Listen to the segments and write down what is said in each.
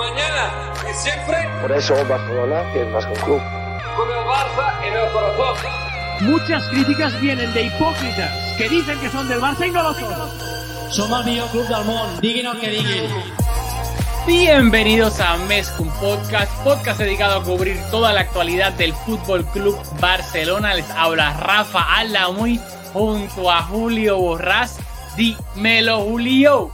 mañana y siempre. Por eso Barcelona es más que un club. Con el Barça en el corazón. Muchas críticas vienen de hipócritas que dicen que son del Barça y no lo son. Som el millor club del diguin el que diguin. Bienvenidos a Mescum Podcast, podcast dedicado a cubrir toda la actualidad del Fútbol Club Barcelona. Les habla Rafa Alamuy junto a Julio Borrás. Dímelo, Julio.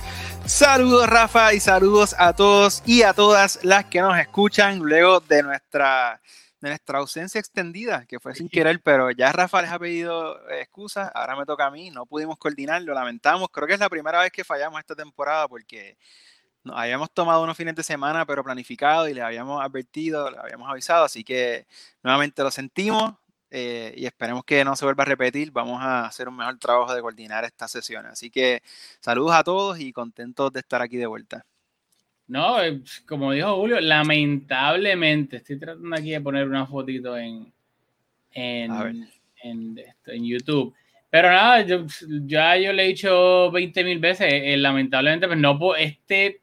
Saludos Rafa y saludos a todos y a todas las que nos escuchan luego de nuestra, de nuestra ausencia extendida, que fue sin querer, pero ya Rafa les ha pedido excusas, ahora me toca a mí, no pudimos coordinar, lo lamentamos, creo que es la primera vez que fallamos esta temporada porque nos habíamos tomado unos fines de semana, pero planificado y les habíamos advertido, les habíamos avisado, así que nuevamente lo sentimos, eh, y esperemos que no se vuelva a repetir. Vamos a hacer un mejor trabajo de coordinar esta sesión. Así que saludos a todos y contentos de estar aquí de vuelta. No, eh, como dijo Julio, lamentablemente, estoy tratando aquí de poner una fotito en, en, en, en YouTube. Pero nada, yo, ya yo le he dicho 20 mil veces, eh, lamentablemente, pues no, este,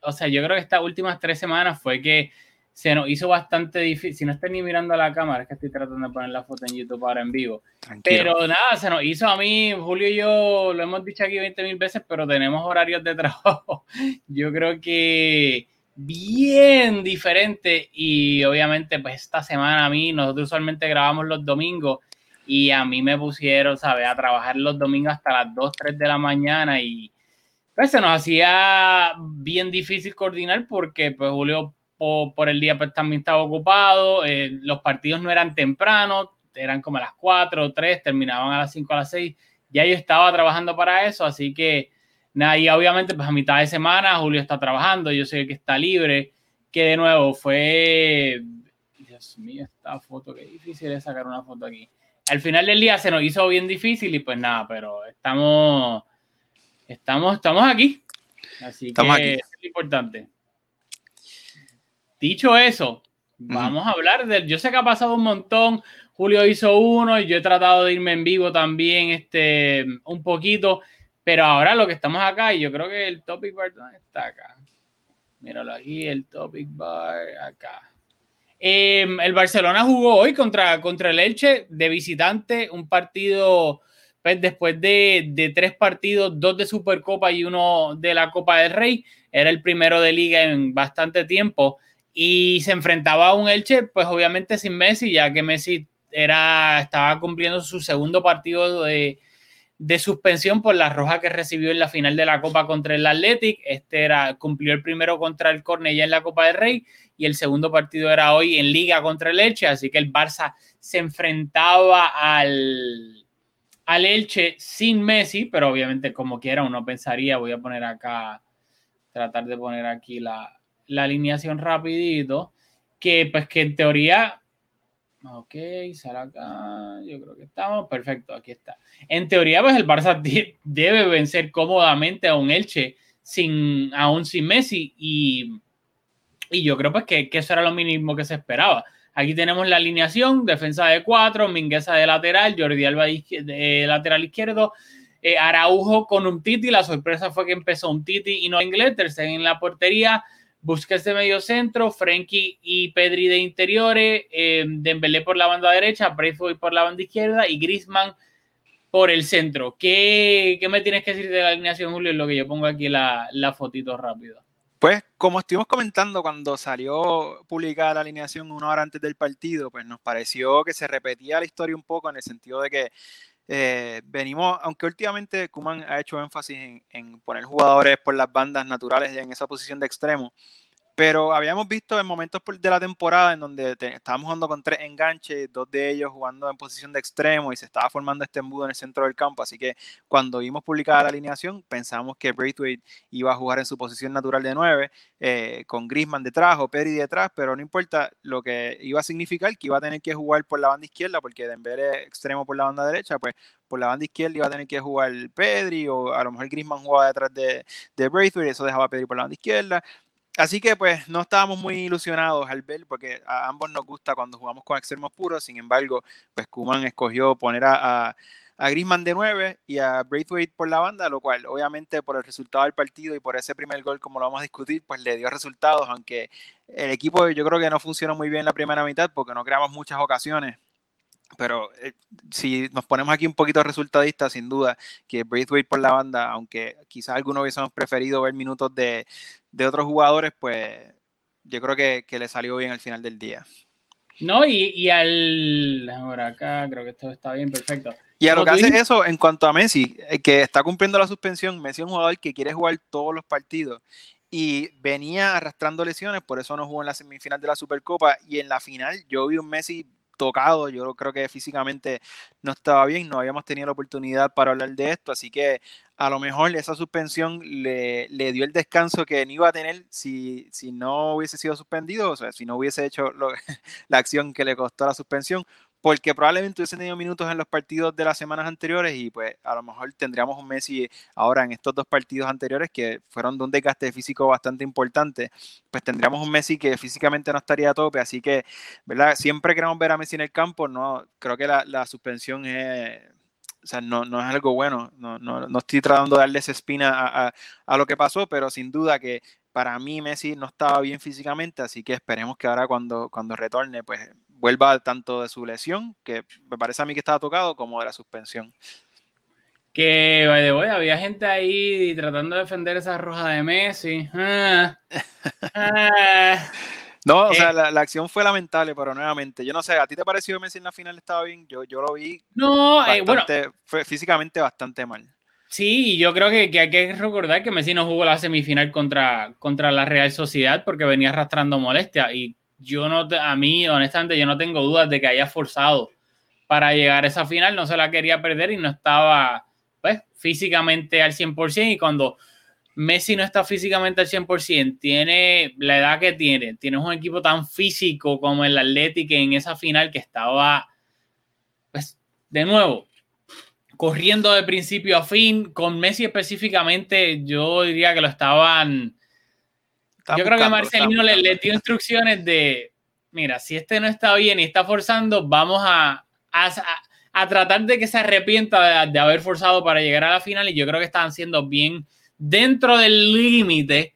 o sea, yo creo que estas últimas tres semanas fue que se nos hizo bastante difícil. Si no estoy ni mirando la cámara, es que estoy tratando de poner la foto en YouTube ahora en vivo. Pero nada, se nos hizo a mí, Julio y yo, lo hemos dicho aquí 20 mil veces, pero tenemos horarios de trabajo. Yo creo que bien diferente y obviamente pues esta semana a mí, nosotros usualmente grabamos los domingos y a mí me pusieron, ¿sabes? A trabajar los domingos hasta las 2, 3 de la mañana y pues se nos hacía bien difícil coordinar porque pues Julio por, el día pues, también estaba ocupado, eh, los partidos no eran tempranos, eran como a las 4 o 3, terminaban a las 5 a las 6, ya yo estaba trabajando para eso, así que nada, y obviamente pues a mitad de semana Julio está trabajando, yo sé que está libre, que de nuevo fue, Dios mío, esta foto, qué difícil es sacar una foto aquí. Al final del día se nos hizo bien difícil y pues nada, pero estamos, estamos, estamos aquí. Así que es importante. Dicho eso, vamos a hablar de. Yo sé que ha pasado un montón. Julio hizo uno y yo he tratado de irme en vivo también este, un poquito. Pero ahora lo que estamos acá, y yo creo que el topic bar está acá. Míralo aquí, el topic bar acá. Em, el Barcelona jugó hoy contra, contra el Elche de visitante, un partido pues, después de, de, tres partidos, dos de Supercopa y uno de la Copa del Rey. Era el primero de liga en bastante tiempo y se enfrentaba a un Elche, pues obviamente sin Messi, ya que Messi era, estaba cumpliendo su segundo partido de, suspensión por la roja que recibió en la final de la Copa contra el Athletic. Este era, cumplió el primero contra el Cornellá en la Copa del Rey y el segundo partido era hoy en Liga contra el Elche, así que el Barça se enfrentaba al, al Elche sin Messi, pero obviamente como quiera uno pensaría, voy a poner acá, tratar de poner aquí la, la alineación rapidito, que pues que en teoría, ok, sale acá, yo creo que estamos, perfecto, aquí está. En teoría, pues el Barça debe vencer cómodamente a un Elche sin, aún sin Messi y, y yo creo pues que, que, eso era lo mínimo que se esperaba. Aquí tenemos la alineación, defensa de cuatro, Mingueza de lateral, Jordi Alba de, lateral izquierdo, eh, Araujo con un Titi, la sorpresa fue que empezó un Titi y no inglés, tercer en la portería, Busquets de medio centro, Frenkie y Pedri de interiores, eh, Dembélé por la banda derecha, Braithwaite por la banda izquierda y Griezmann por el centro. ¿Qué, ¿Qué, me tienes que decir de la alineación, Julio? Es lo que yo pongo aquí la, la fotito rápido. Pues como estuvimos comentando cuando salió publicada la alineación una hora antes del partido, pues nos pareció que se repetía la historia un poco en el sentido de que eh, venimos, aunque últimamente Kuman ha hecho énfasis en, en, poner jugadores por las bandas naturales en esa posición de extremo, pero habíamos visto en momentos de la temporada en donde estábamos jugando con tres enganches, dos de ellos jugando en posición de extremo y se estaba formando este embudo en el centro del campo. Así que cuando vimos publicada la alineación, pensamos que Braithwaite iba a jugar en su posición natural de nueve, eh, con Grisman detrás o Pedri detrás, pero no importa lo que iba a significar, que iba a tener que jugar por la banda izquierda, porque Dembélé extremo por la banda derecha, pues por la banda izquierda iba a tener que jugar Pedri o a lo mejor Grisman jugaba detrás de, de Braithwaite, eso dejaba a Pedri por la banda izquierda. Así que pues no estábamos muy ilusionados al ver, porque a ambos nos gusta cuando jugamos con extremos puros, sin embargo, pues Kuman escogió poner a, a Griezmann de 9 y a Braithwaite por la banda, lo cual obviamente por el resultado del partido y por ese primer gol, como lo vamos a discutir, pues le dio resultados, aunque el equipo yo creo que no funcionó muy bien la primera mitad porque no creamos muchas ocasiones. Pero eh, si nos ponemos aquí un poquito resultadista, sin duda, que Braithwaite por la banda, aunque quizás algunos hubiésemos preferido ver minutos de, de otros jugadores, pues yo creo que, que le salió bien al final del día. No, y, y al. Ahora acá, creo que esto está bien, perfecto. Y a lo que hace eso en cuanto a Messi, eh, que está cumpliendo la suspensión, Messi es un jugador que quiere jugar todos los partidos y venía arrastrando lesiones, por eso no jugó en la semifinal de la Supercopa y en la final yo vi un Messi tocado, yo creo que físicamente no estaba bien, no habíamos tenido la oportunidad para hablar de esto, así que a lo mejor esa suspensión le, le dio el descanso que no iba a tener si, si no hubiese sido suspendido, o sea, si no hubiese hecho lo- la acción que le costó la suspensión, porque probablemente hubiese tenido minutos en los partidos de las semanas anteriores y pues a lo mejor tendríamos un Messi ahora en estos dos partidos anteriores que fueron de un desgaste físico bastante importante, pues tendríamos un Messi que físicamente no estaría a tope, así que, ¿verdad? Siempre queremos ver a Messi en el campo, no, creo que la, la suspensión es... O sea, no, no es algo bueno, no, no, no estoy tratando de darle esa espina a, a- a lo que pasó, pero sin duda que para mí Messi no estaba bien físicamente, así que esperemos que ahora cuando, cuando retorne, pues vuelva tanto de su lesión, que me parece a mí que estaba tocado, como de la suspensión. Que, by the way, había gente ahí tratando de defender esa roja de Messi. Ah, ah. No, o Eh. sea, la, la acción fue lamentable, pero nuevamente, yo no sé, ¿a ti te pareció que Messi en la final estaba bien? Yo, yo lo vi No, eh, bueno, bastante, fue físicamente bastante mal. sí, yo creo que, que hay que recordar que Messi no jugó la semifinal contra, contra la Real Sociedad porque venía arrastrando molestia. Y yo no, a mí, honestamente, yo no tengo dudas de que haya forzado para llegar a esa final. No se la quería perder y no estaba, pues, físicamente al 100%. Y cuando Messi no está físicamente al 100%, tiene la edad que tiene, tienes un equipo tan físico como el Atlético en esa final que estaba, pues, de nuevo, corriendo de principio a fin, con Messi específicamente, yo diría que lo estaban... Estaban yo creo que Marcelino le, le dio instrucciones de, mira, si este no está bien y está forzando, vamos a, a, a- tratar de que se arrepienta de, de haber forzado para llegar a la final y yo creo que estaban siendo bien dentro del límite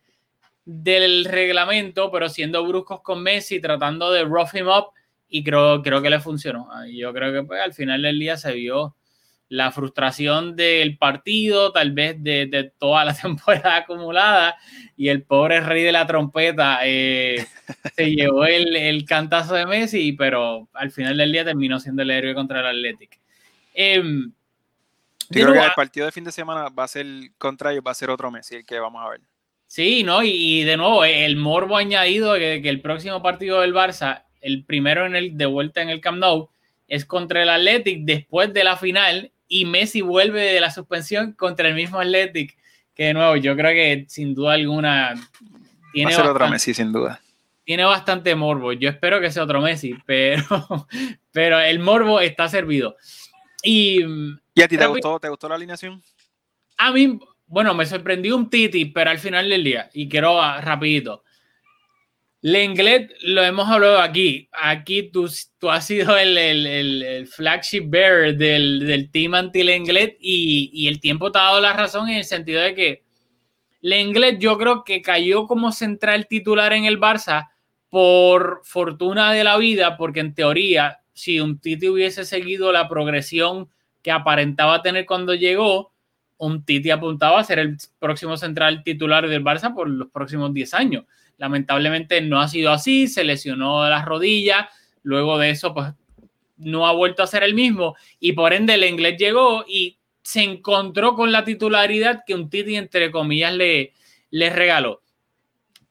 del reglamento, pero siendo bruscos con Messi, tratando de rough him up y creo, creo que le funcionó. Y Yo creo que pues, al final del día se vio la frustración del partido, tal vez de, de toda la temporada acumulada, y el pobre rey de la trompeta eh, se llevó el, el cantazo de Messi, pero al final del día terminó siendo el héroe contra el Athletic. Em, de Yo creo que el partido de fin de semana va a ser contra ellos, va a ser otro Messi el que vamos a ver. Sí, ¿no? Y, de nuevo, el morbo añadido que, que el próximo partido del Barça, el primero en el, de vuelta en el Camp Nou, es contra el Athletic después de la final y Messi vuelve de la suspensión contra el mismo Athletic. Que de nuevo, yo creo que sin duda alguna tiene, va a ser otro bastante, Messi, sin duda. tiene bastante morbo. Yo espero que sea otro Messi, pero, pero el morbo está servido. Y ¿Y a ti te gustó, te gustó la alineación? a mí, bueno, me sorprendió un Titi, pero al final del día, y quiero ah, rapidito. Lenglet, lo hemos hablado aquí. Aquí tú, tú has sido el, el- el- flagship bearer del, del team anti-Lenglet y, y el tiempo te ha dado la razón en el sentido de que Lenglet yo creo que cayó como central titular en el Barça por fortuna de la vida, porque en teoría, si un Titi hubiese seguido la progresión que aparentaba tener cuando llegó, un Titi apuntaba a ser el próximo central titular del Barça por los próximos 10 años. Lamentablemente no ha sido así, se lesionó las rodillas, luego de eso pues no ha vuelto a ser el mismo y por ende el inglés llegó y se encontró con la titularidad que un Titi entre comillas le, le regaló.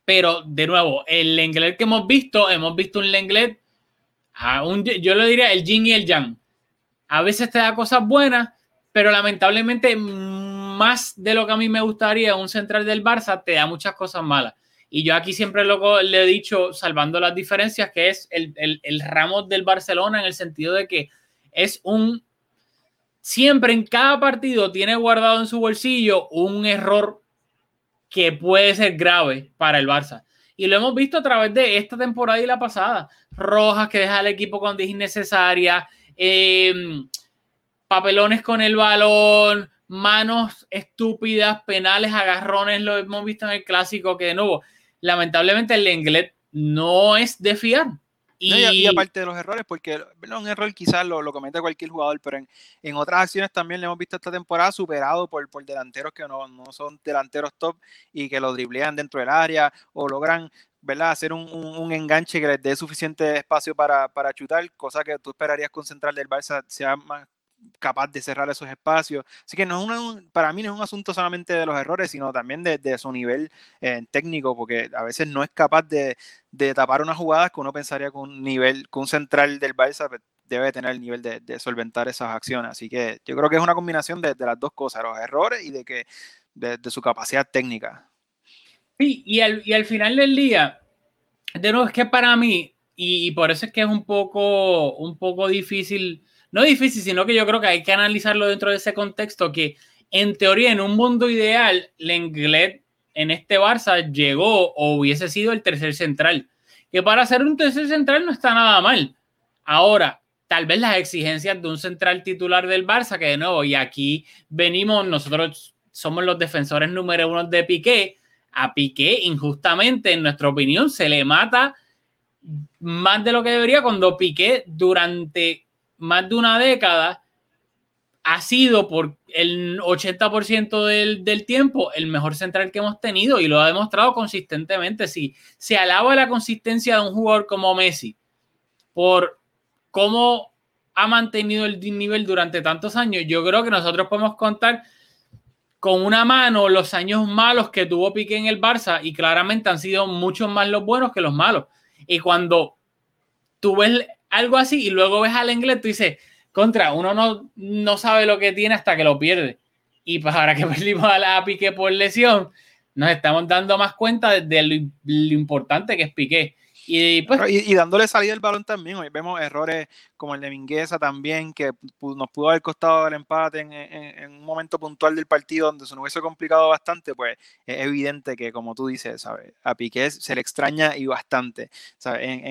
Pero de nuevo, el Lenglet que hemos visto, hemos visto un Lenglet, a yo le diría el yin y el yang. A veces te da cosas buenas, pero lamentablemente más de lo que a mí me gustaría un central del Barça te da muchas cosas malas. Y yo aquí siempre lo, le he dicho, salvando las diferencias, que es el, el, Ramos del Barcelona en el sentido de que es un... Siempre en cada partido tiene guardado en su bolsillo un error que puede ser grave para el Barça. Y lo hemos visto a través de esta temporada y la pasada. Rojas que deja al equipo cuando es innecesaria. Eh, papelones con el balón, manos estúpidas, penales, agarrones, lo hemos visto en el clásico, que de nuevo, lamentablemente el inglés no es de fiar. Y, aparte de los errores, porque un error quizás lo, lo comete cualquier jugador, pero en, en, otras acciones también le hemos visto esta temporada superado por, por delanteros que no, no, son delanteros top y que lo driblean dentro del área o logran ¿verdad? hacer un, un, un enganche que les dé suficiente espacio para, para chutar, cosa que tú esperarías con Central del Barça sea más capaz de cerrar esos espacios. Así que no es una, para mí no es un asunto solamente de los errores, sino también de, de su nivel eh, técnico, porque a veces no es capaz de, de, tapar unas jugadas que uno pensaría que un nivel, que un central del Barça pues, debe tener el nivel de, solventar esas acciones. Así que yo creo que es una combinación de, las dos cosas, los errores y de que de, su capacidad técnica. Sí, y al, y al final del día, de nuevo, es que para mí, y, y por eso es que es un poco, un poco difícil no difícil, sino que yo creo que hay que analizarlo dentro de ese contexto que en teoría en un mundo ideal Lenglet en este Barça llegó o hubiese sido el tercer central, que para ser un tercer central no está nada mal. Ahora, tal vez las exigencias de un central titular del Barça, que de nuevo, y aquí venimos, nosotros somos los defensores número uno de Piqué, a Piqué injustamente, en nuestra opinión, se le mata más de lo que debería cuando Piqué durante más de una década, ha sido por el 80% del, del, tiempo el mejor central que hemos tenido y lo ha demostrado consistentemente. Si se alaba la consistencia de un jugador como Messi por cómo ha mantenido el nivel durante tantos años, yo creo que nosotros podemos contar con una mano los años malos que tuvo Piqué en el Barça y claramente han sido muchos más los buenos que los malos. Y cuando tú ves algo así, y luego ves al inglés, tú dices, contra, uno no, no sabe lo que tiene hasta que lo pierde. Y pues ahora que perdimos a la Piqué por lesión, nos estamos dando más cuenta de, lo, lo importante que es Piqué. Y, pues, y, dándole salida el balón también. Hoy vemos errores como el de Mingueza también, que nos pudo haber costado el empate en, en, un momento puntual del partido donde se nos hubiese complicado bastante. Pues es evidente que, como tú dices, ¿sabes? a Piqué se le extraña y bastante. ¿sabes?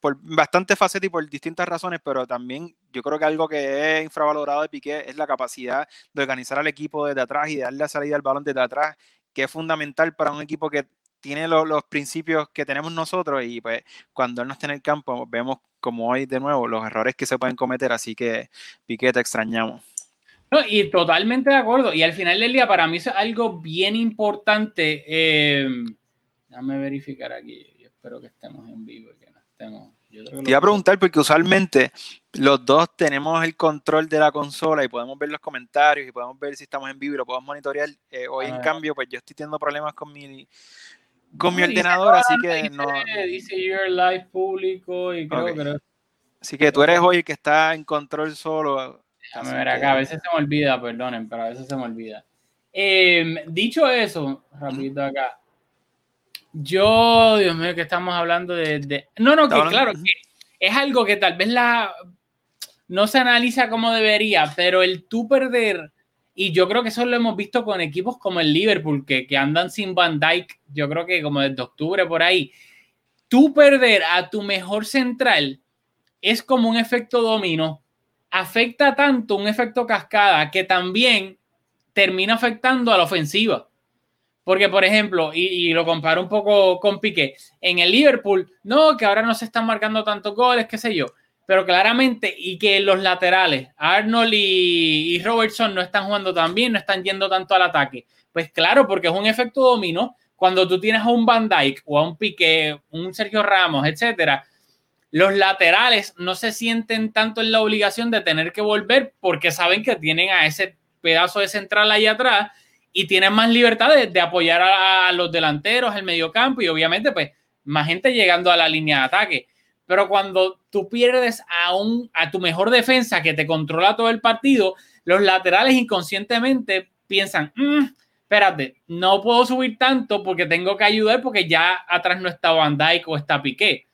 Por bastante facetas y por distintas razones, pero también yo creo que algo que es infravalorado de Piqué es la capacidad de organizar al equipo desde atrás y de darle salida al balón desde atrás, que es fundamental para un equipo que tiene lo, los principios que tenemos nosotros y pues cuando él no está en el campo vemos como hoy de nuevo los errores que se pueden cometer, así que Piqué te extrañamos. No, y totalmente de acuerdo. Y al final del día, para mí es algo bien importante. Eh, déjame verificar aquí. Yo espero que estemos en vivo y que no estemos. Yo te iba a preguntar porque usualmente los dos tenemos el control de la consola y podemos ver los comentarios y podemos ver si estamos en vivo y lo podemos monitorear. Eh, hoy, en cambio, pues yo estoy teniendo problemas con mi, con mi ordenador, así que no. Dice your live público y creo que. Así que tú eres hoy el que está en control solo. Déjame ver acá, a veces se me olvida, perdonen, pero a veces se me olvida. Eh, dicho eso, rapidito acá. Yo, Dios mío, que estamos hablando de. de... No, no, que claro, que es algo que tal vez la no se analiza como debería, pero el tú perder y yo creo que eso lo hemos visto con equipos como el Liverpool, que, que andan sin Van Dyke, yo creo que como desde octubre por ahí. Tú perder a tu mejor central es como un efecto domino. Afecta tanto un efecto cascada que también termina afectando a la ofensiva. Porque, por ejemplo, y, y, lo comparo un poco con Piqué, en el Liverpool, no, que ahora no se están marcando tantos goles, qué sé yo pero claramente, y que los laterales, Arnold y, Robertson no están jugando tan bien, no están yendo tanto al ataque. Pues claro, porque es un efecto dominó. Cuando tú tienes a un Van Dyke o a un Piqué, un Sergio Ramos, etcétera, los laterales no se sienten tanto en la obligación de tener que volver porque saben que tienen a ese pedazo de central ahí atrás y tienen más libertad de, apoyar a, a, los delanteros, el mediocampo y obviamente pues más gente llegando a la línea de ataque. Pero cuando tú pierdes a, un, a tu mejor defensa que te controla todo el partido, los laterales inconscientemente piensan, mmm, espérate, no puedo subir tanto porque tengo que ayudar porque ya atrás no está Van Dijk o está Piqué.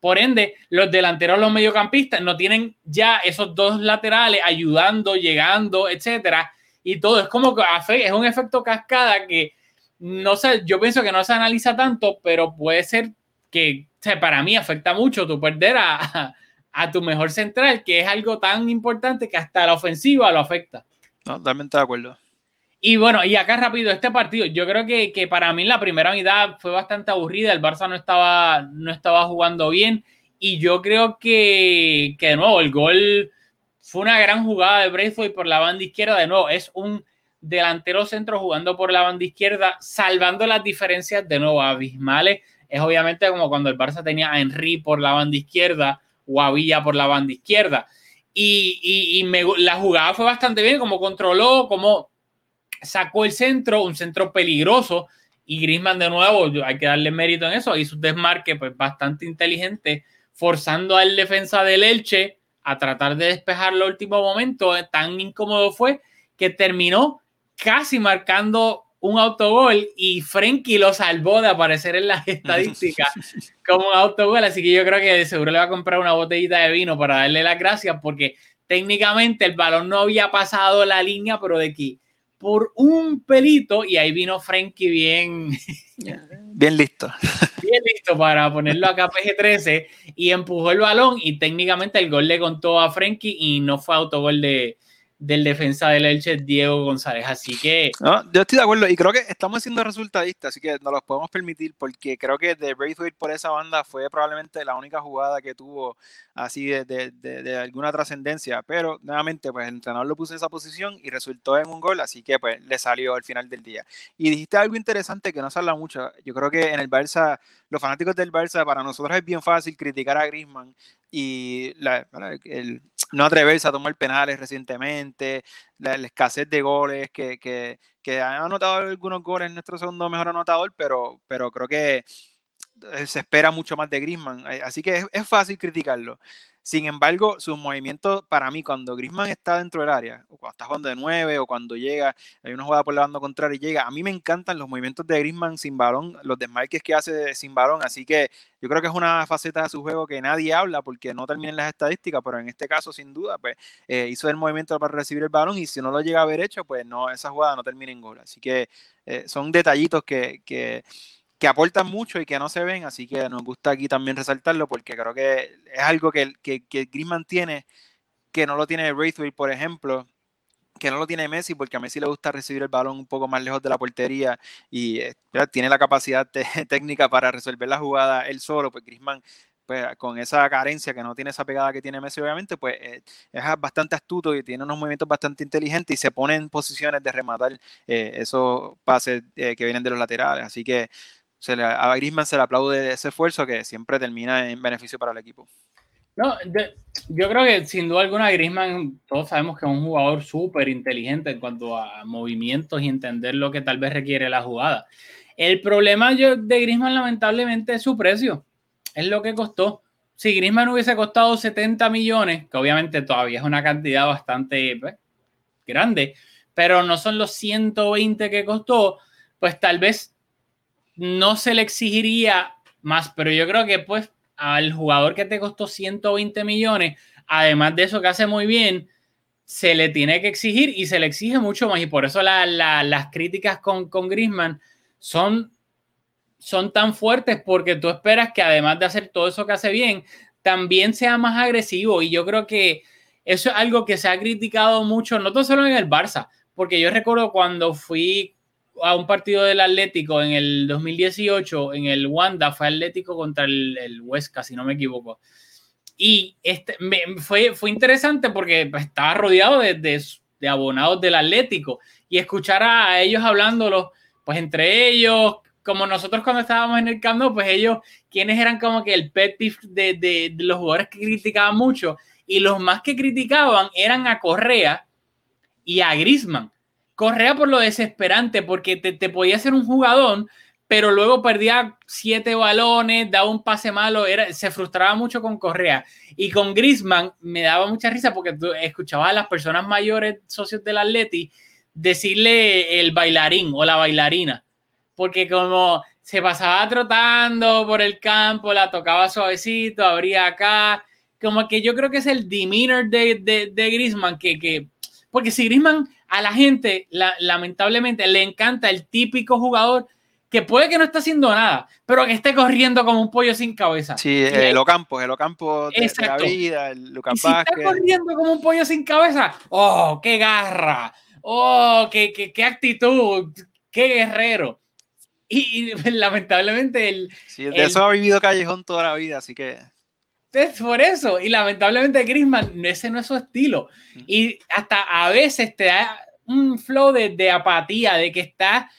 Por ende, los delanteros, los mediocampistas no tienen ya esos dos laterales ayudando, llegando, etcétera. Y todo es como que es un efecto cascada que no sé, yo pienso que no se analiza tanto, pero puede ser que o sea, para mí afecta mucho tu perder a, a tu mejor central, que es algo tan importante que hasta la ofensiva lo afecta. No, totalmente de acuerdo. Y bueno, y acá rápido, este partido, yo creo que, que, para mí la primera mitad fue bastante aburrida, el Barça no estaba, no estaba jugando bien y yo creo que, que de nuevo el gol fue una gran jugada de Braithwaite por la banda izquierda, de nuevo es un delantero centro jugando por la banda izquierda, salvando las diferencias de nuevo abismales, es obviamente como cuando el Barça tenía a Henry por la banda izquierda o a Villa por la banda izquierda. Y, y, la jugada fue bastante bien, como controló, como sacó el centro, un centro peligroso, y Grisman de nuevo, hay que darle mérito en eso, hizo un desmarque pues, bastante inteligente, forzando al defensa del Elche a tratar de despejar el último momento, tan incómodo fue que terminó casi marcando un autogol y Frenkie lo salvó de aparecer en las estadísticas como un autogol, así que yo creo que seguro le va a comprar una botellita de vino para darle las gracias porque técnicamente el balón no había pasado la línea, pero de aquí por un pelito y ahí vino Frankie bien bien listo. bien listo para ponerlo acá PG-13 y empujó el balón y técnicamente el gol le contó a Frankie y no fue autogol de, del defensa del Elche, Diego González. Así que. Yo estoy de acuerdo y creo que estamos siendo resultadistas, así que nos los podemos permitir porque creo que de Braithwaite por esa banda fue probablemente la única jugada que tuvo así de, de, de, alguna trascendencia. Pero nuevamente, pues el entrenador lo puso en esa posición y resultó en un gol, así que pues le salió al final del día. Y dijiste algo interesante que no se habla mucho. Yo creo que en el Barça, los fanáticos del Barça, para nosotros es bien fácil criticar a Griezmann y la, el, no atreverse a tomar penales recientemente, la, escasez de goles, que, que, que han anotado algunos goles nuestro segundo mejor anotador, pero, pero creo que se espera mucho más de Griezmann, eh, así que es, fácil criticarlo. Sin embargo, sus movimientos, para mí, cuando Grisman está dentro del área, o cuando está jugando de 9, o cuando llega, hay una jugada por la banda contraria y llega, a mí me encantan los movimientos de Grisman sin balón, los desmarques que hace sin balón, así que yo creo que es una faceta de su juego que nadie habla porque no termina en las estadísticas, pero en este caso, sin duda, pues eh, hizo el movimiento para recibir el balón y si no lo llega a haber hecho, pues no, esa jugada no termina en gol. Así que eh, son detallitos que, que que aportan mucho y que no se ven, así que nos gusta aquí también resaltarlo porque creo que es algo que, que, que Griezmann tiene que no lo tiene Braithwaite, por ejemplo, que no lo tiene Messi porque a Messi le gusta recibir el balón un poco más lejos de la portería y eh, tiene la capacidad técnica para resolver la jugada él solo, pues Griezmann pues, con esa carencia que no tiene esa pegada que tiene Messi, obviamente, pues eh, es bastante astuto y tiene unos movimientos bastante inteligentes y se pone en posiciones de rematar eh, esos pases que vienen de los laterales. Así que se le, a Griezmann se le aplaude ese esfuerzo que siempre termina en beneficio para el equipo. No, yo creo que sin duda alguna Griezmann, todos sabemos que es un jugador súper inteligente en cuanto a movimientos y entender lo que tal vez requiere la jugada. El problema yo, de Griezmann lamentablemente es su precio, es lo que costó. Si Griezmann hubiese costado 70 millones, que obviamente todavía es una cantidad bastante pues, grande, pero no son los 120 que costó, pues tal vez no se le exigiría más, pero yo creo que pues al jugador que te costó 120 millones, además de eso que hace muy bien, se le tiene que exigir y se le exige mucho más. Y por eso las críticas con, con Griezmann son, son tan fuertes porque tú esperas que además de hacer todo eso que hace bien, también sea más agresivo. Y yo creo que eso es algo que se ha criticado mucho, no solo en el Barça, porque yo recuerdo cuando fui a un partido del Atlético en el 2018, en el Wanda, fue Atlético contra el, el Huesca, si no me equivoco. Y este, fue, fue interesante porque pues, estaba rodeado de, de, abonados del Atlético y escuchar a, ellos hablándolo, pues entre ellos, como nosotros cuando estábamos en el campo, pues ellos, quienes eran como que el pet de, de, de los jugadores que criticaban mucho y los más que criticaban eran a Correa y a Grisman Correa por lo desesperante, porque te, te podía ser un jugador, pero luego perdía siete balones, daba un pase malo, era, se frustraba mucho con Correa. Y con Grisman me daba mucha risa porque tú escuchabas a las personas mayores, socios del Atleti, decirle el bailarín o la bailarina, porque como se pasaba trotando por el campo, la tocaba suavecito, abría acá, como que yo creo que es el demeanor de, de, de Grisman, que, que, porque si Grisman a la gente, lamentablemente, le encanta el típico jugador que puede que no esté haciendo nada, pero que esté corriendo como un pollo sin cabeza. Sí, el Ocampo, el Ocampo de, de, la vida, el Lucas y si está corriendo como un pollo sin cabeza, ¡oh, qué garra! ¡oh, qué, qué, qué actitud! ¡Qué guerrero! Y, y lamentablemente el... Sí, de el, eso ha vivido Callejón toda la vida, así que... Es por eso, y lamentablemente Griezmann, ese no es su estilo. Y hasta a veces te da un flow de, de apatía, de que está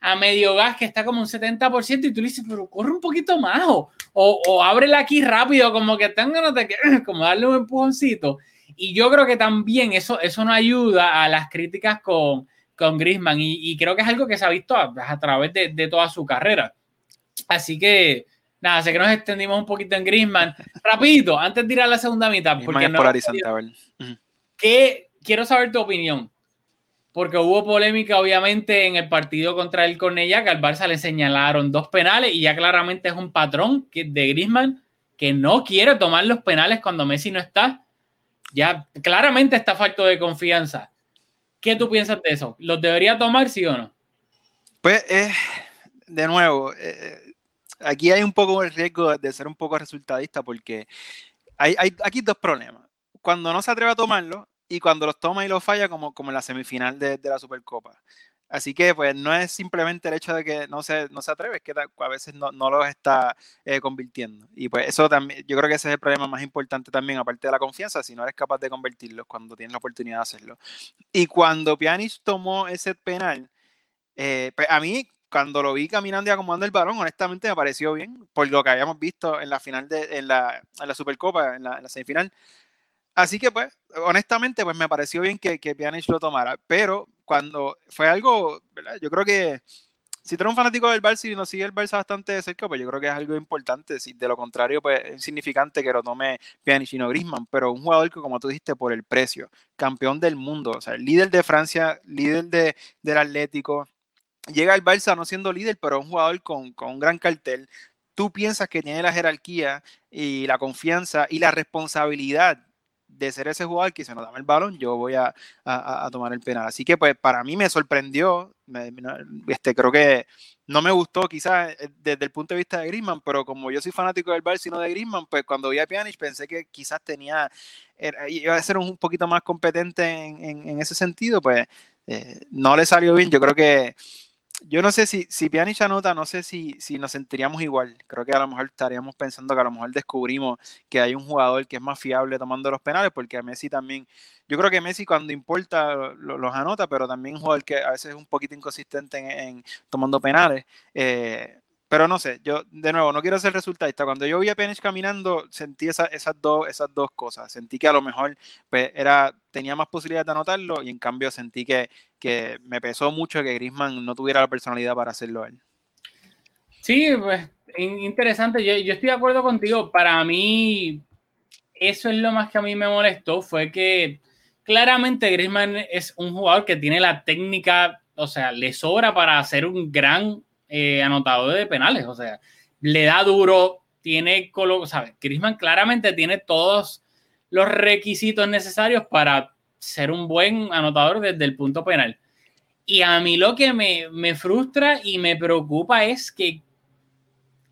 a medio gas que está como un 70% y tú le dices, pero corre un poquito más o, o, ábrela aquí rápido, como que tengan como darle un empujoncito. Y yo creo que también eso, eso no ayuda a las críticas con, con Griezmann y, y creo que es algo que se ha visto a, a través de, de, toda su carrera. Así que, nada, sé que nos extendimos un poquito en Griezmann. Rapidito, antes de ir a la segunda mitad, porque no, polarizante, a ver. ¿qué, quiero saber tu opinión porque hubo polémica obviamente en el partido contra el Cornellá, que al Barça le señalaron dos penales y ya claramente es un patrón que, de Griezmann que no quiere tomar los penales cuando Messi no está. Ya claramente está falto de confianza. ¿Qué tú piensas de eso? ¿Los debería tomar, sí o no? Pues, eh, de nuevo, eh, aquí hay un poco el riesgo de ser un poco resultadista porque hay, hay aquí dos problemas. Cuando no se atreve a tomarlo, y cuando los toma y los falla, como, como en la semifinal de, de, la Supercopa. Así que, pues, no es simplemente el hecho de que no se, no se atreve, es que a veces no, no los está eh, convirtiendo. Y pues, eso también, yo creo que ese es el problema más importante también, aparte de la confianza, si no eres capaz de convertirlos cuando tienes la oportunidad de hacerlo. Y cuando Pjanic tomó ese penal, eh, pues a mí, cuando lo vi caminando y acomodando el balón, honestamente me pareció bien, por lo que habíamos visto en la final de en la, en la Supercopa, en la, en la semifinal. Así que, pues, honestamente, pues me pareció bien que, que Pjanic lo tomara. Pero cuando fue algo, ¿verdad? Yo creo que si tú eres un fanático del Barça y no sigue el Barça bastante de cerca, pues yo creo que es algo importante. Si de lo contrario, pues es insignificante que lo tome Pjanic y no Griezmann. Pero un jugador que, como tú dijiste, por el precio, campeón del mundo, o sea, líder de Francia, líder de, del Atlético, llega al Barça no siendo líder, pero un jugador con, con un gran cartel. Tú piensas que tiene la jerarquía y la confianza y la responsabilidad de ser ese jugador que se nos dame el balón, yo voy a, a, a, tomar el penal. Así que pues para mí me sorprendió, me, este, creo que no me gustó quizás eh, desde el punto de vista de Griezmann, pero como yo soy fanático del Barça sino de Griezmann, pues cuando vi a Pjanic pensé que quizás tenía, era, iba a ser un poquito más competente en, en, en ese sentido, pues eh, no le salió bien, yo creo que yo no sé si, si Pjanic anota, no sé si, si nos sentiríamos igual. Creo que a lo mejor estaríamos pensando que a lo mejor descubrimos que hay un jugador que es más fiable tomando los penales, porque a Messi también, yo creo que Messi cuando importa lo, los anota, pero también un jugador que a veces es un poquito inconsistente en, en tomando penales. Eh, pero no sé, yo de nuevo no quiero ser resultadista. Cuando yo vi a Pjanic caminando, sentí esa, esas, dos, esas dos cosas. Sentí que a lo mejor pues, era, tenía más posibilidades de anotarlo y en cambio sentí que, que me pesó mucho que Griezmann no tuviera la personalidad para hacerlo él. Sí, pues interesante. Yo, yo estoy de acuerdo contigo. Para mí, eso es lo más que a mí me molestó. Fue que claramente Griezmann es un jugador que tiene la técnica, o sea, le sobra para hacer un gran eh, anotador de penales, o sea, le da duro, tiene, ¿sabes? Griezmann claramente tiene todos los requisitos necesarios para ser un buen anotador desde el punto penal. Y a mí lo que me, me frustra y me preocupa es que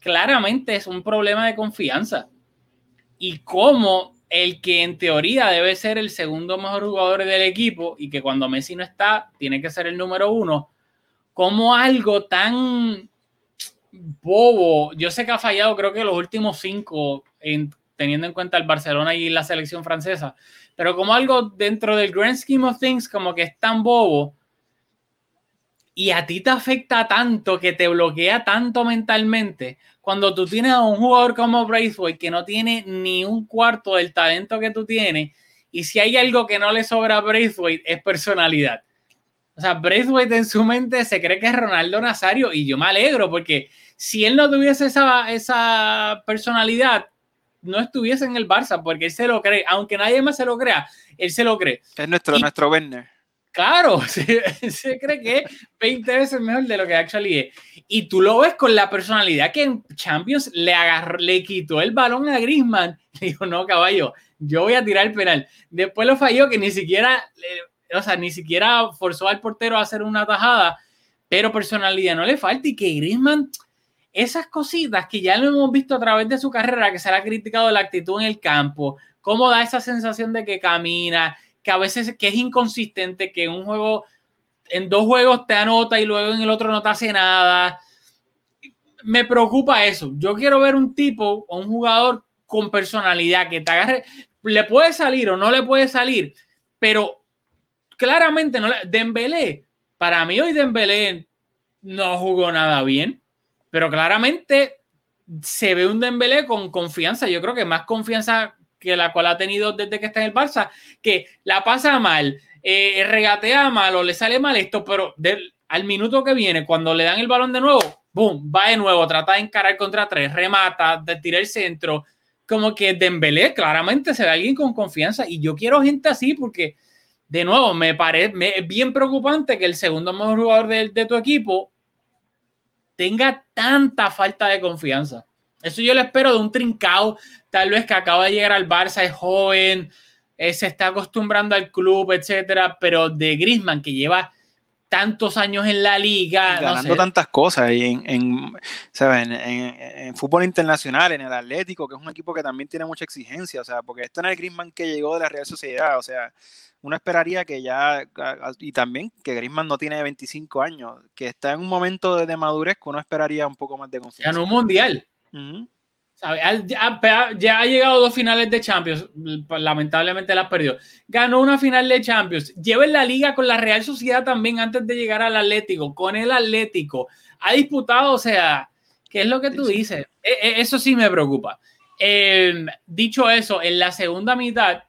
claramente es un problema de confianza. Y cómo el que en teoría debe ser el segundo mejor jugador del equipo y que cuando Messi no está, tiene que ser el número uno, como algo tan bobo, yo sé que ha fallado creo que los últimos cinco, en, teniendo en cuenta el Barcelona y la selección francesa, pero como algo dentro del grand scheme of things, como que es tan bobo, y a ti te afecta tanto, que te bloquea tanto mentalmente, cuando tú tienes a un jugador como Braithwaite que no tiene ni un cuarto del talento que tú tienes, y si hay algo que no le sobra a Braithwaite es personalidad o sea, Braithwaite en su mente se cree que es Ronaldo Nazario y yo me alegro porque si él no tuviese esa, esa personalidad, no estuviese en el Barça porque él se lo cree, aunque nadie más se lo crea, él se lo cree. Es nuestro, y, nuestro Werner. Claro, se, se, cree que es 20 veces mejor de lo que actually es. Y tú lo ves con la personalidad que en Champions le, agarró, le quitó el balón a Griezmann. Le dijo, no, caballo, yo voy a tirar el penal. Después lo falló que ni siquiera o sea, ni siquiera forzó al portero a hacer una tajada, pero personalidad no le falta y que Griezmann, esas cositas que ya lo hemos visto a través de su carrera, que se le ha criticado la actitud en el campo, cómo da esa sensación de que camina, que a veces que es inconsistente, que en un juego, en dos juegos te anota y luego en el otro no te hace nada. Me preocupa eso. Yo quiero ver un tipo un jugador con personalidad que te agarre, le puede salir o no le puede salir, pero claramente no le, Dembélé, para mí hoy Dembélé no jugó nada bien, pero claramente se ve un Dembélé con confianza, yo creo que más confianza que la cual ha tenido desde que está en el Barça, que la pasa mal, eh, regatea mal o le sale mal esto, pero al minuto que viene, cuando le dan el balón de nuevo, boom, va de nuevo, trata de encarar contra tres, remata, de tirar el centro, como que Dembélé claramente se ve alguien con confianza y yo quiero gente así porque de nuevo me parece bien preocupante que el segundo mejor jugador de, de, tu equipo tenga tanta falta de confianza. Eso yo lo espero de un trincado, tal vez que acaba de llegar al Barça, es joven, eh, se está acostumbrando al club, etcétera, pero de Griezmann que lleva tantos años en la liga. Ganando tantas cosas y en, en, ¿sabes? En, fútbol internacional, en el Atlético, que es un equipo que también tiene mucha exigencia, o sea, porque esto no es el Griezmann que llegó de la Real Sociedad, o sea, uno esperaría que ya, y también que Griezmann no tiene 25 años, que está en un momento de, madurez que uno esperaría un poco más de confianza. Ganó un mundial. Ya, ha llegado dos finales de Champions, lamentablemente las perdió. Ganó una final de Champions, lleva en la liga con la Real Sociedad también antes de llegar al Atlético, con el Atlético. Ha disputado, o sea, ¿qué es lo que tú dices? E, e, eso sí me preocupa. Em, dicho eso, en la segunda mitad,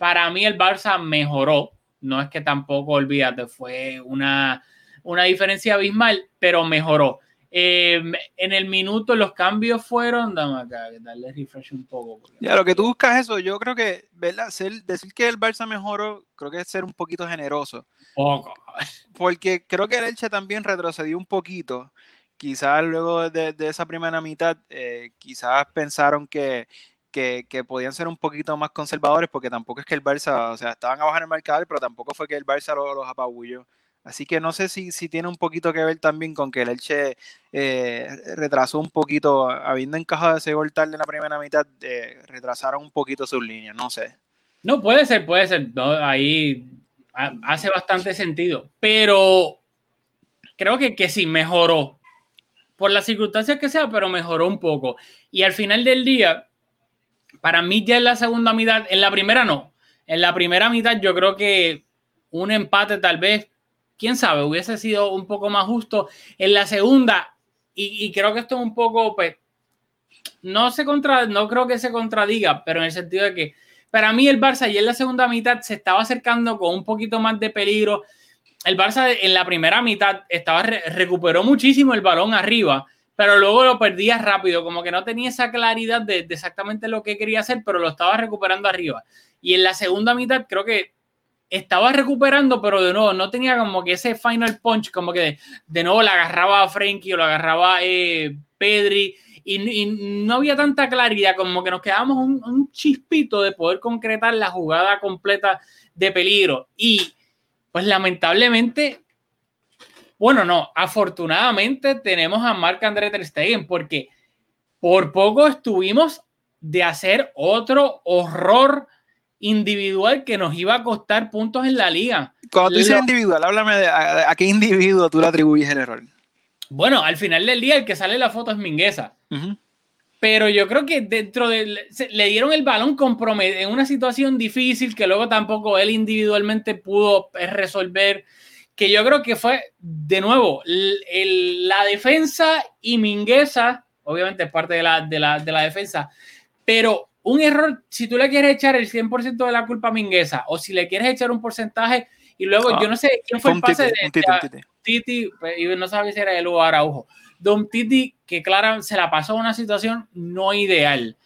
para mí el Barça mejoró. No es que tampoco, olvídate, fue una, una diferencia abismal, pero mejoró. Em, en el minuto los cambios fueron, dame acá, darle refresh un poco. Ya, lo que tú buscas eso, yo creo que, ¿verdad? decir que el Barça mejoró, creo que es ser un poquito generoso. Poco. Porque creo que el Elche también retrocedió un poquito. Quizás luego de, esa primera mitad, eh, quizás pensaron que, que, podían ser un poquito más conservadores, porque tampoco es que el Barça, o sea, estaban abajo en el marcador, pero tampoco fue que el Barça los, los apabulló. Así que no sé si, si, tiene un poquito que ver también con que el Elche eh, retrasó un poquito, habiendo encajado ese gol tarde en la primera mitad, eh, retrasaron un poquito sus líneas, no sé. No, puede ser, puede ser. ahí hace bastante sentido. Pero creo que, que sí, mejoró. Por las circunstancias que sea, pero mejoró un poco. Y al final del día, para mí ya en la segunda mitad, en la primera no. En la primera mitad yo creo que un empate tal vez quién sabe, hubiese sido un poco más justo en la segunda. Y, creo que esto es un poco, pues, no se contra, no creo que se contradiga, pero en el sentido de que para mí el Barça y en la segunda mitad se estaba acercando con un poquito más de peligro. El Barça en la primera mitad estaba recuperó muchísimo el balón arriba, pero luego lo perdía rápido, como que no tenía esa claridad de, de exactamente lo que quería hacer, pero lo estaba recuperando arriba. Y en la segunda mitad creo que estaba recuperando, pero de nuevo no tenía como que ese final punch, como que de, nuevo la agarraba a Frankie o la agarraba eh, Pedri y, no había tanta claridad, como que nos quedábamos un, chispito de poder concretar la jugada completa de peligro. Y pues lamentablemente, bueno, no, afortunadamente tenemos a Marc André Ter Stegen porque por poco estuvimos de hacer otro horror individual que nos iba a costar puntos en la liga. Cuando tú dices individual, háblame de a, qué individuo tú le atribuyes el error. Bueno, al final del día el que sale la foto es Mingueza. Pero yo creo que dentro de... Le dieron el balón comprometido en una situación difícil que luego tampoco él individualmente pudo eh, resolver. Que yo creo que fue, de nuevo, la defensa y Mingueza, obviamente es parte de la, de la, de la defensa, pero un error, si tú le quieres echar el 100% de la culpa a Mingueza o si le quieres echar un porcentaje y luego yo no sé quién fue el pase de titi, titi, titi, y no sabía si era él o Araujo. Don Titi, que claro, se la pasó a una situación no ideal.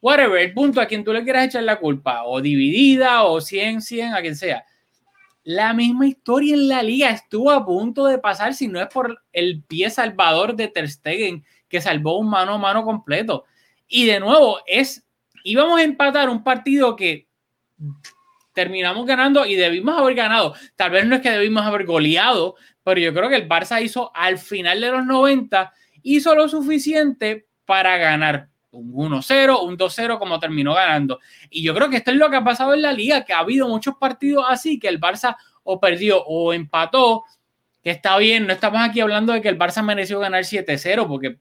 Whatever, el punto a quien tú le quieras echar la culpa, o dividida, o 100, 100, a quien sea. La misma historia en la liga estuvo a punto de pasar si no es por el pie salvador de Ter Stegen que salvó un mano a mano completo. Y de nuevo, es íbamos a empatar un partido que terminamos ganando y debimos haber ganado. Tal vez no es que debimos haber goleado, pero yo creo que el Barça hizo al final de los 90, hizo lo suficiente para ganar un 1-0, un 2-0 como terminó ganando. Y yo creo que esto es lo que ha pasado en la liga, que ha habido muchos partidos así que el Barça o perdió o empató, que está bien, no estamos aquí hablando de que el Barça mereció ganar 7-0, porque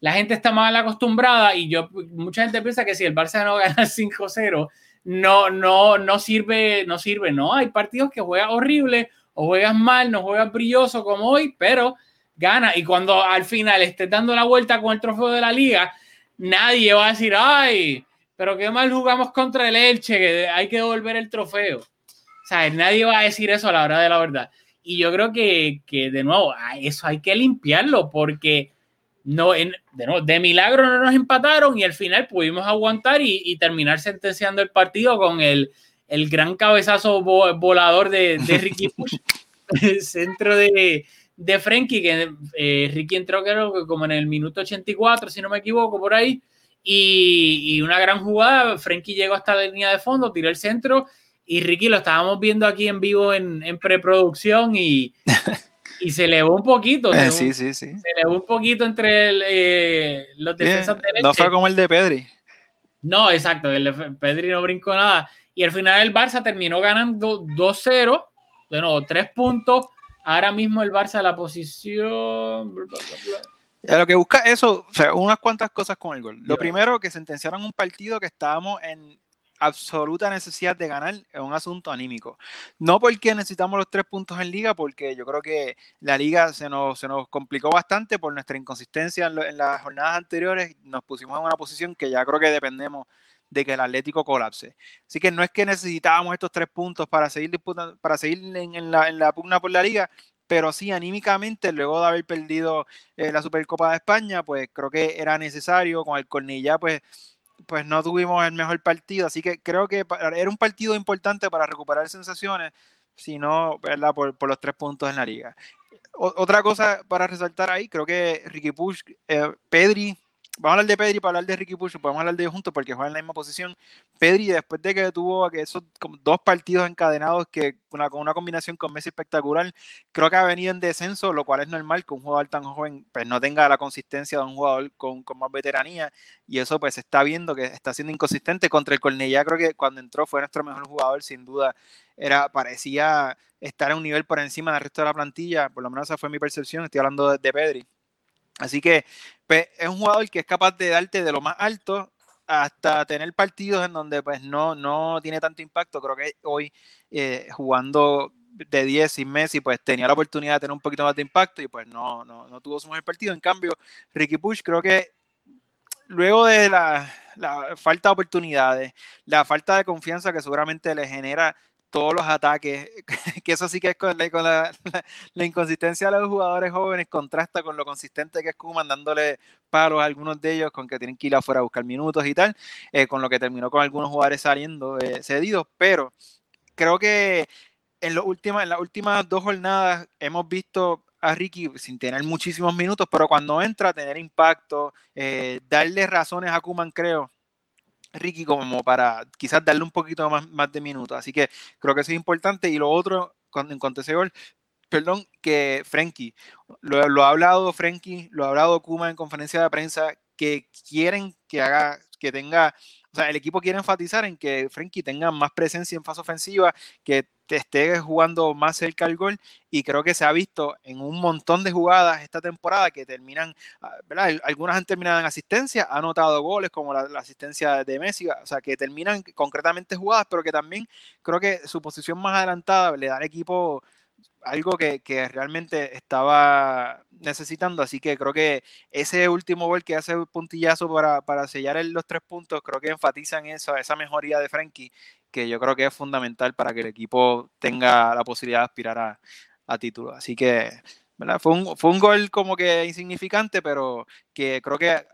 la gente está mal acostumbrada y yo, mucha gente piensa que si el Barça no gana 5-0, no, no, no sirve, no sirve, no, hay partidos que juegas horrible o juegas mal, no juegas brilloso como hoy, pero gana. Y cuando al final estés dando la vuelta con el trofeo de la liga, nadie va a decir, ay, pero qué mal jugamos contra el Elche, que hay que devolver el trofeo. O sea, nadie va a decir eso a la hora de la verdad. Y yo creo que, que de nuevo, eso hay que limpiarlo porque no, en, de, milagro no nos empataron y al final pudimos aguantar y, terminar sentenciando el partido con el, el gran cabezazo volador de, de Ricky Push, centro de, de Frenkie, que eh, Ricky entró creo que como en el minuto 84, si no me equivoco, por ahí, y, y, una gran jugada, Frenkie llegó hasta la línea de fondo, tiró el centro, y Ricky lo estábamos viendo aquí en vivo en, en preproducción y, y se elevó un poquito. Eh, sí, sí, sí. Se elevó un poquito entre el, eh, los defensas No fue como el de Pedri. No, exacto, el de Pedri no brincó nada. Y al final el Barça terminó ganando 2-0, de nuevo, tres puntos Ahora mismo el Barça la posición. lo que busca eso, o sea, unas cuantas cosas con el gol. Lo primero, que sentenciaron un partido que estábamos en absoluta necesidad de ganar es un asunto anímico. No porque necesitamos los tres puntos en liga, porque yo creo que la liga se nos, se nos complicó bastante por nuestra inconsistencia en, lo, en las jornadas anteriores. Nos pusimos en una posición que ya creo que dependemos de que el Atlético colapse. Así que no es que necesitábamos estos tres puntos para seguir, disputando, para seguir en, en, la, en la pugna por la liga, pero sí anímicamente, luego de haber perdido eh, la Supercopa de España, pues creo que era necesario, con el Cornilla, pues, pues no tuvimos el mejor partido, así que creo que era un partido importante para recuperar sensaciones, si no, Por, por los tres puntos en la liga. Otra cosa para resaltar ahí, creo que Ricky Push, eh, Pedri, vamos a hablar de Pedri para hablar de Ricky Push, podemos hablar de ellos juntos porque juegan en la misma posición. Pedri, después de que tuvo esos dos partidos encadenados que una, con una combinación con Messi espectacular, creo que ha venido en descenso, lo cual es normal que un jugador tan joven pues, no tenga la consistencia de un jugador con, con más veteranía y eso pues se está viendo que está siendo inconsistente contra el Cornellá. Creo que cuando entró fue nuestro mejor jugador, sin duda, era parecía estar a un nivel por encima del resto de la plantilla, por lo menos esa fue mi percepción, estoy hablando de, de Pedri. Así que pues, es un jugador que es capaz de darte de lo más alto hasta tener partidos en donde pues no, no tiene tanto impacto. Creo que hoy eh, jugando de 10 sin Messi, pues tenía la oportunidad de tener un poquito más de impacto y pues no, no, no tuvo su mejor partido. En cambio, Ricky Push creo que luego de la, la, falta de oportunidades, la falta de confianza que seguramente le genera todos los ataques, que eso sí que es con, la, con la, la, la, inconsistencia de los jugadores jóvenes, contrasta con lo consistente que es Kuman dándole palos a algunos de ellos, con que tienen que ir afuera a buscar minutos y tal, eh, con lo que terminó con algunos jugadores saliendo eh, cedidos, pero creo que en, lo última, en las últimas dos jornadas hemos visto a Ricky sin tener muchísimos minutos, pero cuando entra a tener impacto, eh, darle razones a Kuman, creo, Ricky como para quizás darle un poquito más, más de minutos. Así que creo que eso es importante. Y lo otro, cuando, en cuanto a ese gol, perdón, que Frenkie, lo, ha hablado Frenkie, lo ha hablado Kuma en conferencia de prensa, que quieren que haga, que tenga, o sea, el equipo quiere enfatizar en que Frenkie tenga más presencia en fase ofensiva, que esté jugando más cerca al gol y creo que se ha visto en un montón de jugadas esta temporada que terminan, ah, ¿verdad? Algunas han terminado en asistencia, ha anotado goles como la, la, asistencia de Messi, o sea, que terminan concretamente jugadas, pero que también creo que su posición más adelantada le da al equipo algo que, que, realmente estaba necesitando, así que creo que ese último gol que hace el puntillazo para, para sellar el, los tres puntos, creo que enfatizan eso, esa mejoría de Frankie que yo creo que es fundamental para que el equipo tenga la posibilidad de aspirar a, a título. Así que. Fue, un, fue un gol como que insignificante, pero que creo que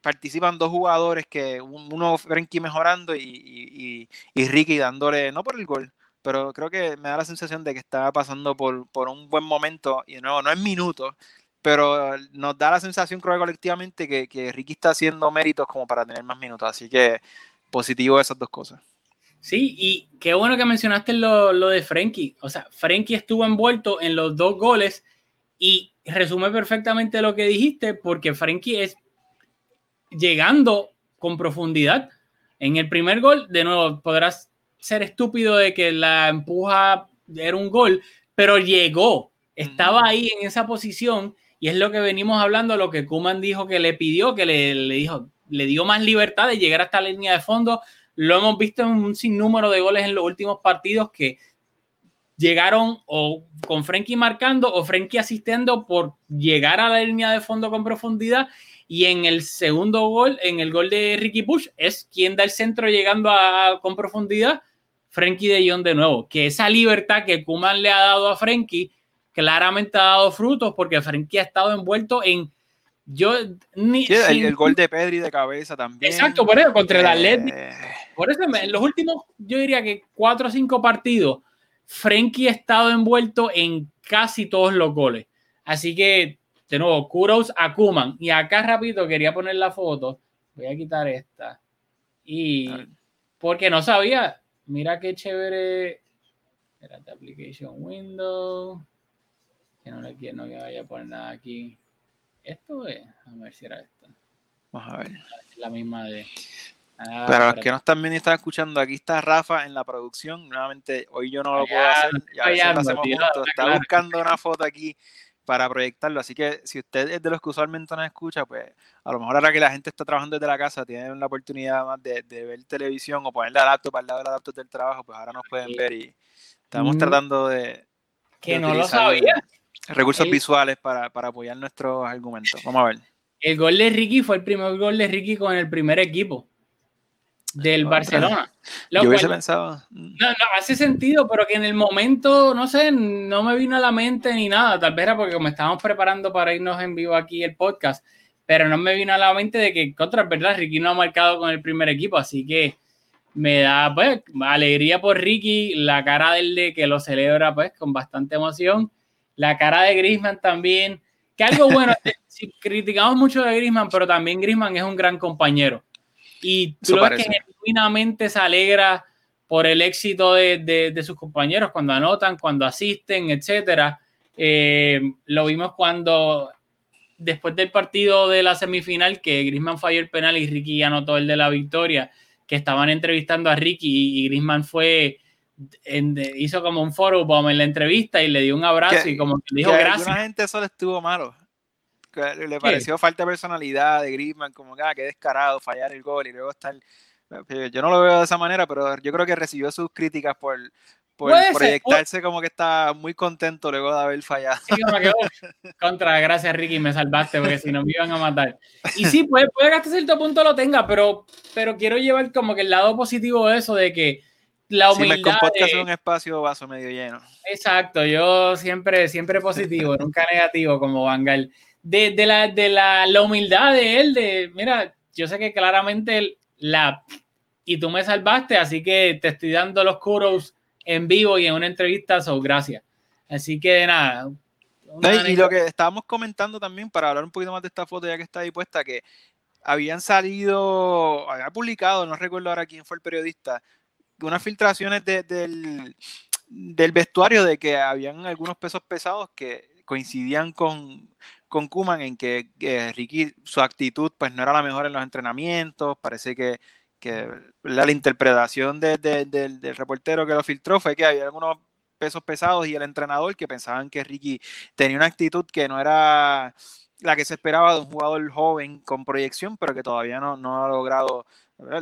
participan dos jugadores, que uno Frenkie mejorando y, y, y, Ricky dándole, no por el gol, pero creo que me da la sensación de que estaba pasando por, por un buen momento, y no, no en minutos, pero nos da la sensación, creo que colectivamente, que, que Ricky está haciendo méritos como para tener más minutos, así que positivo esas dos cosas. Sí, y qué bueno que mencionaste lo, lo de Frenkie. O sea, Frenkie estuvo envuelto en los dos goles y resume perfectamente lo que dijiste, porque Frenkie es llegando con profundidad. En el primer gol, de nuevo, podrás ser estúpido de que la empuja era un gol, pero llegó, estaba ahí en esa posición y es lo que venimos hablando, lo que Kuman dijo que le pidió, que le, le, dijo, le dio más libertad de llegar hasta la línea de fondo. Lo hemos visto en un sinnúmero de goles en los últimos partidos que llegaron o con Frenkie marcando o Frenkie asistiendo por llegar a la línea de fondo con profundidad. Y en el segundo gol, en el gol de Ricky Bush, es quien da el centro llegando a, con profundidad, Frenkie de Jong de nuevo. Que esa libertad que Kuman le ha dado a Frenkie claramente ha dado frutos porque Frenkie ha estado envuelto en. Yo ni, sí, el, el, gol de Pedri de cabeza también. Exacto, por eso, contra el Atlético. Eh... Por eso en los últimos, yo diría que cuatro o cinco partidos, Frenkie ha estado envuelto en casi todos los goles. Así que, de nuevo, kudos a Kuman. Y acá, rapidito, quería poner la foto. Voy a quitar esta. Y porque no sabía, mira qué chévere. Espérate, application window. Que no le quiero, no que vaya a poner nada aquí. Esto es, a ver si era esto. Vamos a ver. La misma de. Ah, Para los que no están viendo y están escuchando, aquí está Rafa en la producción. Nuevamente, hoy yo no lo puedo hacer. Y a veces lo hacemos juntos. Está buscando una foto aquí para proyectarlo. Así que si usted es de los que usualmente no escucha, pues a lo mejor ahora que la gente está trabajando desde la casa, tienen la oportunidad más de, de ver televisión o poner la laptop al lado de la laptop del trabajo, pues ahora nos pueden ver y estamos mm. tratando de... Que de no lo sabía. Recursos el... visuales para, para apoyar nuestros argumentos. Vamos a ver. El gol de Ricky fue el primer gol de Ricky con el primer equipo del Barcelona. Lo Yo hubiese cual, pensado. No, no, hace sentido, pero que en el momento, no sé, no me vino a la mente ni nada. Tal vez era porque como estábamos preparando para irnos en vivo aquí el podcast, pero no me vino a la mente de que, contra, verdad, Ricky no ha marcado con el primer equipo, así que me da, pues, alegría por Ricky, la cara del de que lo celebra, pues, con bastante emoción. La cara de Griezmann también. Que algo bueno, si criticamos mucho de Griezmann, pero también Griezmann es un gran compañero. Y tú lo ves que genuinamente se alegra por el éxito de, de, de, sus compañeros cuando anotan, cuando asisten, etcétera. Eh, lo vimos cuando después del partido de la semifinal que Griezmann falló el penal y Ricky anotó el de la victoria, que estaban entrevistando a Ricky y, Griezmann fue en, hizo como un foro en la entrevista y le dio un abrazo que, y como que dijo que gracias. Alguna gente eso le estuvo malo le pareció ¿Qué? falta de personalidad de Griezmann, como que, ah, que descarado fallar el gol y luego estar. Yo no lo veo de esa manera, pero yo creo que recibió sus críticas por, por proyectarse como que está muy contento luego de haber fallado. Sí, contra, gracias Ricky, me salvaste porque si no me iban a matar. Y sí, puede, puede que hasta cierto punto lo tenga, pero, pero quiero llevar como que el lado positivo de eso, de que la humildad. Si me podcast de... un espacio vaso medio lleno. Exacto, yo siempre, siempre positivo, nunca negativo como Vangal de, de, la, de la, la, humildad de él, de, mira, yo sé que claramente la... Y tú me salvaste, así que te estoy dando los kudos en vivo y en una entrevista, so gracias. Así que nada. Y, y, lo que estábamos comentando también, para hablar un poquito más de esta foto ya que está ahí puesta, que habían salido, había publicado, no recuerdo ahora quién fue el periodista, unas filtraciones de, del, del vestuario de que habían algunos pesos pesados que coincidían con, con Kuman en que, que, Ricky, su actitud pues no era la mejor en los entrenamientos, parece que, que la, interpretación de, de, de, del reportero que lo filtró fue que había algunos pesos pesados y el entrenador que pensaban que Ricky tenía una actitud que no era la que se esperaba de un jugador joven con proyección, pero que todavía no, no ha logrado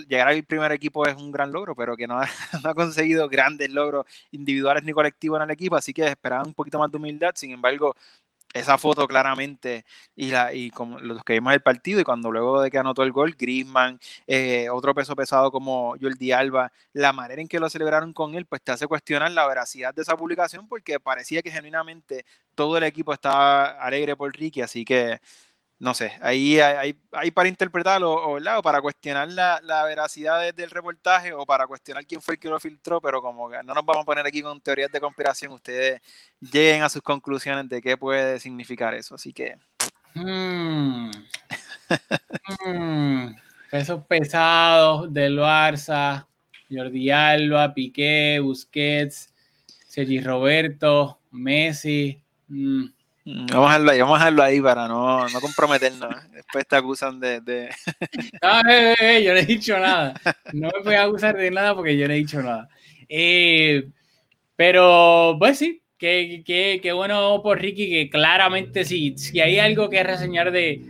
llegar al primer equipo es un gran logro, pero que no ha, no ha, conseguido grandes logros individuales ni colectivos en el equipo, así que esperaban un poquito más de humildad. Sin embargo, esa foto claramente y, la, y como los que vimos el partido y cuando luego de que anotó el gol, Griezmann, eh, otro peso pesado como Jordi Alba, la manera en que lo celebraron con él, pues te hace cuestionar la veracidad de esa publicación porque parecía que genuinamente todo el equipo estaba alegre por Ricky, así que no sé, ahí hay, hay para interpretarlo o, o, para cuestionar la, la veracidad de, del reportaje o para cuestionar quién fue el que lo filtró, pero como que no nos vamos a poner aquí con teorías de conspiración, ustedes lleguen a sus conclusiones de qué puede significar eso, así que... Mm. mm. Pesos pesados del Barça. Jordi Alba, Piqué, Busquets, Sergi Roberto, Messi. Mm. Vamos a dejarlo ahí, vamos a dejarlo ahí para no, no comprometernos. Después te acusan de. de... No, eh, eh, eh, yo no he dicho nada. No me voy a acusar de nada porque yo no he dicho nada. Eh, pero, pues sí, qué, qué, qué bueno por Ricky, que claramente sí, si hay algo que reseñar de,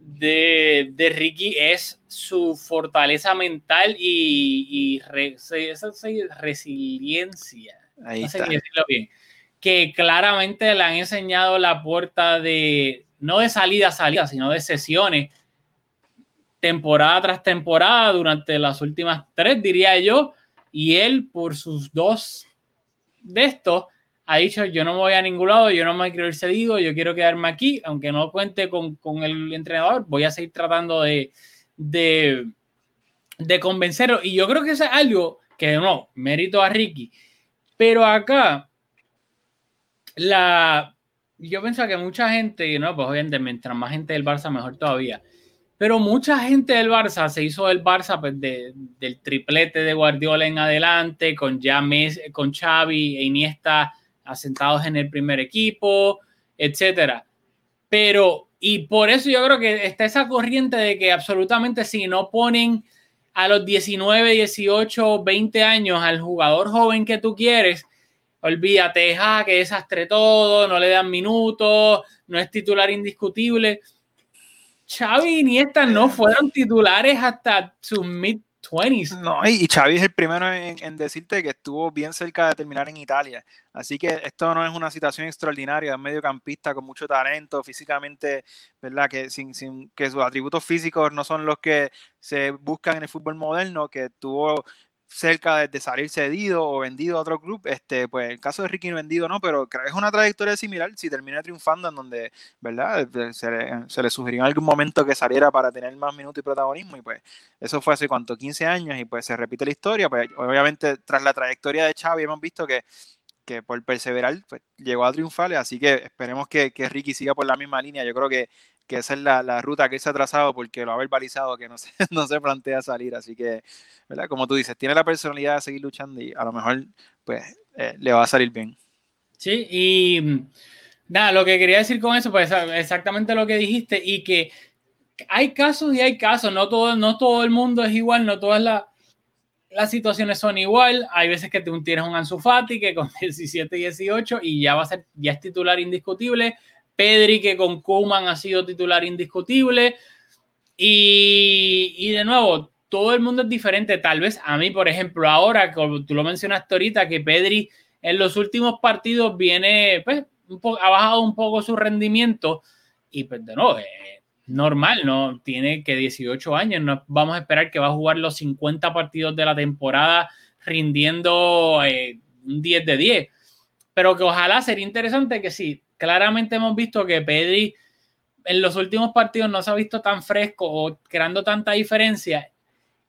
de, de Ricky es su fortaleza mental y, y re- esa- esa resiliencia. Ahí No sé está. decirlo bien. Que claramente le han enseñado la puerta de, no de salida a salida, sino de sesiones, temporada tras temporada, durante las últimas tres, diría yo. Y él, por sus dos de estos, ha dicho: Yo no me voy a ningún lado, yo no me quiero ir cedido, yo quiero quedarme aquí, aunque no cuente con, con el entrenador, voy a seguir tratando de, de, de convencerlo. Y yo creo que es algo que no, mérito a Ricky. Pero acá, la, yo pienso que mucha gente, y no, pues obviamente, mientras más gente del Barça, mejor todavía. Pero mucha gente del Barça se hizo del Barça pues, de- del triplete de Guardiola en adelante, con ya con Xavi e Iniesta asentados en el primer equipo, etcétera. Pero, y por eso yo creo que está esa corriente de que absolutamente si no ponen a los 19, 18, 20 años al jugador joven que tú quieres, olvídate, ah, que desastre todo, no le dan minutos, no es titular indiscutible. Xavi y Iniesta no fueron titulares hasta sus mid-20s. No, y, Xavi es el primero en, en decirte que estuvo bien cerca de terminar en Italia. Así que esto no es una situación extraordinaria, es mediocampista con mucho talento, físicamente, ¿verdad? Que, sin, sin, que sus atributos físicos no son los que se buscan en el fútbol moderno, que tuvo cerca de, salir cedido o vendido a otro club. Este, pues el caso de Ricky no vendido no, pero creo que es una trayectoria similar si termina triunfando en donde, ¿verdad? Se le, se le sugirió en algún momento que saliera para tener más minutos y protagonismo y pues eso fue hace cuánto, 15 años y pues se repite la historia. Pues obviamente tras la trayectoria de Xavi hemos visto que, que por perseverar pues, llegó a triunfar, así que esperemos que, que Ricky siga por la misma línea. Yo creo que, que esa es la, la, ruta que se ha trazado porque lo ha verbalizado que no se, no se plantea salir. Así que, ¿verdad? Como tú dices, tiene la personalidad de seguir luchando y a lo mejor pues eh, le va a salir bien. Sí, y nada, lo que quería decir con eso, pues exactamente lo que dijiste y que hay casos y hay casos, no todo, no todo el mundo es igual, no todas las, las situaciones son igual, hay veces que tienes un Ansu Fati que con 17, 18 y ya va a ser, ya es titular indiscutible, Pedri que con Kuman ha sido titular indiscutible. Y, de nuevo, todo el mundo es diferente, tal vez a mí, por ejemplo, ahora, como tú lo mencionaste ahorita, que Pedri en los últimos partidos viene, pues, un poco, ha bajado un poco su rendimiento. Y pues de nuevo, eh, normal, ¿no? Tiene que 18 años, no vamos a esperar que va a jugar los 50 partidos de la temporada rindiendo eh, un 10 de 10, pero que ojalá sería interesante que sí, claramente hemos visto que Pedri en los últimos partidos no se ha visto tan fresco o creando tanta diferencia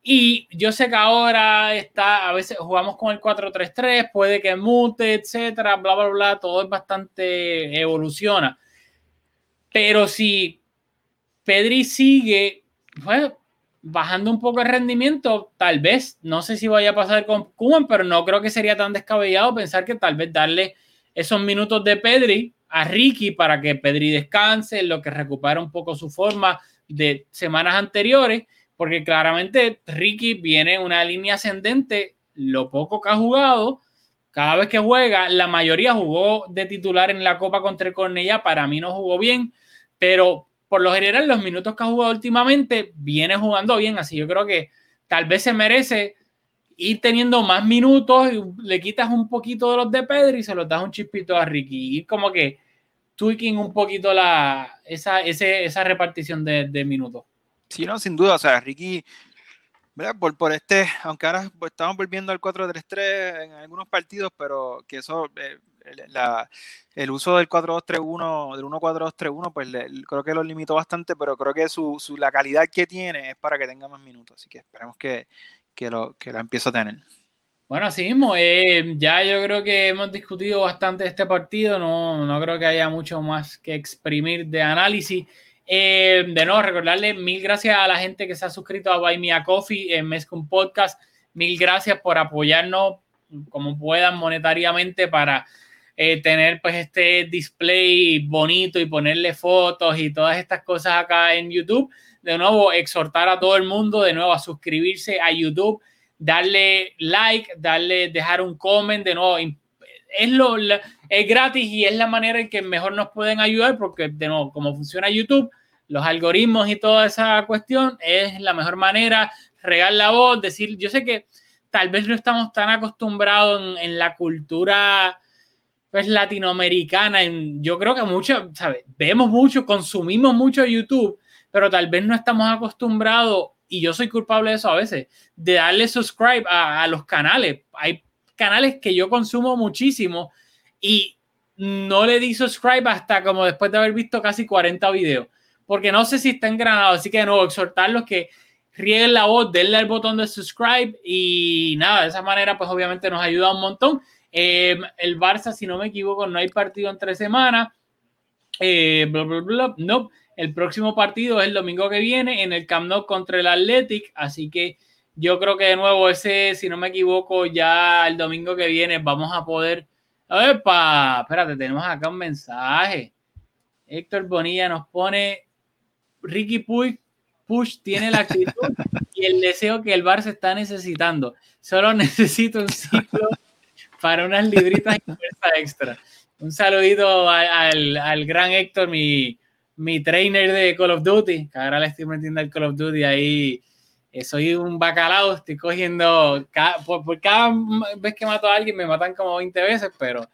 y yo sé que ahora está, a veces jugamos con el 4-3-3, puede que mute, etcétera, bla, bla, bla, todo es bastante evoluciona. Pero si Pedri sigue pues, bajando un poco el rendimiento, tal vez, no sé si vaya a pasar con Kuman, pero no creo que sería tan descabellado pensar que tal vez darle esos minutos de Pedri a Ricky para que Pedri descanse, lo que recupera un poco su forma de semanas anteriores porque claramente Ricky viene en una línea ascendente, lo poco que ha jugado, cada vez que juega, la mayoría jugó de titular en la Copa contra el Cornellá, para mí no jugó bien, pero por lo general los minutos que ha jugado últimamente viene jugando bien, así yo creo que tal vez se merece ir teniendo más minutos, le quitas un poquito de los de Pedro y se los das un chispito a Ricky, y como que tweaking un poquito la, esa, ese, esa repartición de, de minutos. Sí, no, sin duda. O sea, Ricky. Por, por este, aunque ahora pues, estamos volviendo al 4-3-3 en algunos partidos, pero que eso, eh, la, el uso del 4-2-3-1, del 1-4-2-3-1, pues le, creo que lo limitó bastante, pero creo que su, su, la calidad que tiene es para que tenga más minutos. Así que esperemos que, que, lo, que la empiece a tener. Bueno, así mismo, eh, ya yo creo que hemos discutido bastante este partido, no, no creo que haya mucho más que exprimir de análisis. Eh, de nuevo, recordarle mil gracias a la gente que se ha suscrito a Buy Me a Coffee en Mes con Podcast. mil gracias por apoyarnos como puedan monetariamente para eh, tener pues este display bonito y ponerle fotos y todas estas cosas acá en YouTube. De nuevo, exhortar a todo el mundo de nuevo a suscribirse a YouTube, darle like, darle, dejar un comment, de nuevo, es, lo, es gratis y es la manera en que mejor nos pueden ayudar porque de nuevo, como funciona YouTube, los algoritmos y toda esa cuestión, es la mejor manera, regar la voz, decir, yo sé que tal vez no estamos tan acostumbrados en, la cultura pues latinoamericana, en, yo creo que mucho, ¿sabes? Vemos mucho, consumimos mucho YouTube, pero tal vez no estamos acostumbrados, y yo soy culpable de eso a veces, de darle subscribe a, a los canales. Hay canales que yo consumo muchísimo y no le di subscribe hasta como después de haber visto casi 40 videos, porque no sé si está engranado, así que de nuevo exhortarlos que rieguen la voz, denle al botón de subscribe y nada, de esa manera pues obviamente nos ayuda un montón. Eh, el Barça, si no me equivoco, no hay partido en tres semanas. Eh, no, el próximo partido es el domingo que viene en el Camp Nou contra el Athletic, así que yo creo que de nuevo ese, si no me equivoco, ya el domingo que viene vamos a poder... ¡Epa! Espérate, tenemos acá un mensaje. Héctor Bonilla nos pone Ricky Push tiene la actitud y el deseo que el bar se está necesitando. Solo necesito un ciclo para unas libritas y extra. Un saludito al, al, gran Héctor, mi, mi trainer de Call of Duty, que ahora le estoy metiendo el Call of Duty ahí. Eh, soy un bacalao, estoy cogiendo, por, cada vez que mato a alguien me matan como 20 veces, pero